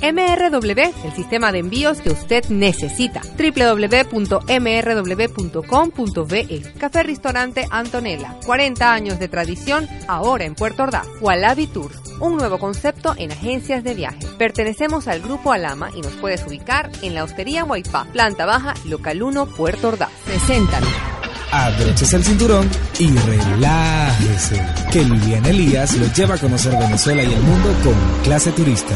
MRW, el sistema de envíos que usted necesita. www.mrw.com.be Café Restaurante Antonella. 40 años de tradición, ahora en Puerto Ordaz. Walabi Tour, un nuevo concepto en agencias de viaje. Pertenecemos al Grupo Alama y nos puedes ubicar en la Hostería Guaipá, planta baja, local 1, Puerto Ordaz. Presentan. Abróchese el cinturón y relájese. Que Liliana Elías lo lleva a conocer Venezuela y el mundo con clase turista.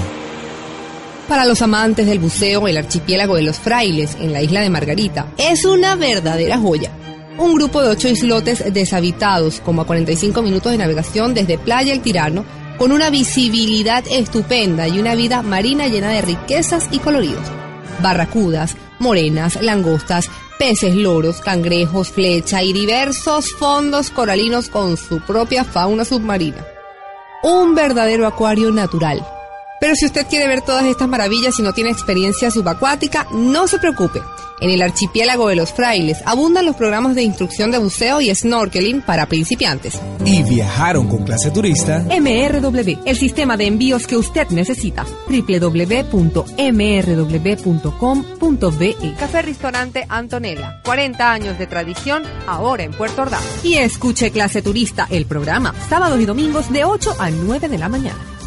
Para los amantes del buceo, el archipiélago de los frailes en la isla de Margarita es una verdadera joya. Un grupo de ocho islotes deshabitados, como a 45 minutos de navegación desde Playa El Tirano, con una visibilidad estupenda y una vida marina llena de riquezas y coloridos. Barracudas, morenas, langostas, peces loros, cangrejos, flecha y diversos fondos coralinos con su propia fauna submarina. Un verdadero acuario natural pero si usted quiere ver todas estas maravillas y no tiene experiencia subacuática, no se preocupe. En el archipiélago de los frailes abundan los programas de instrucción de buceo y snorkeling para principiantes. Y viajaron con clase turista. MRW, el sistema de envíos que usted necesita. www.mrw.com.be Café Restaurante Antonella. 40 años de tradición, ahora en Puerto Ordaz. Y escuche clase turista, el programa, sábados y domingos de 8 a 9 de la mañana.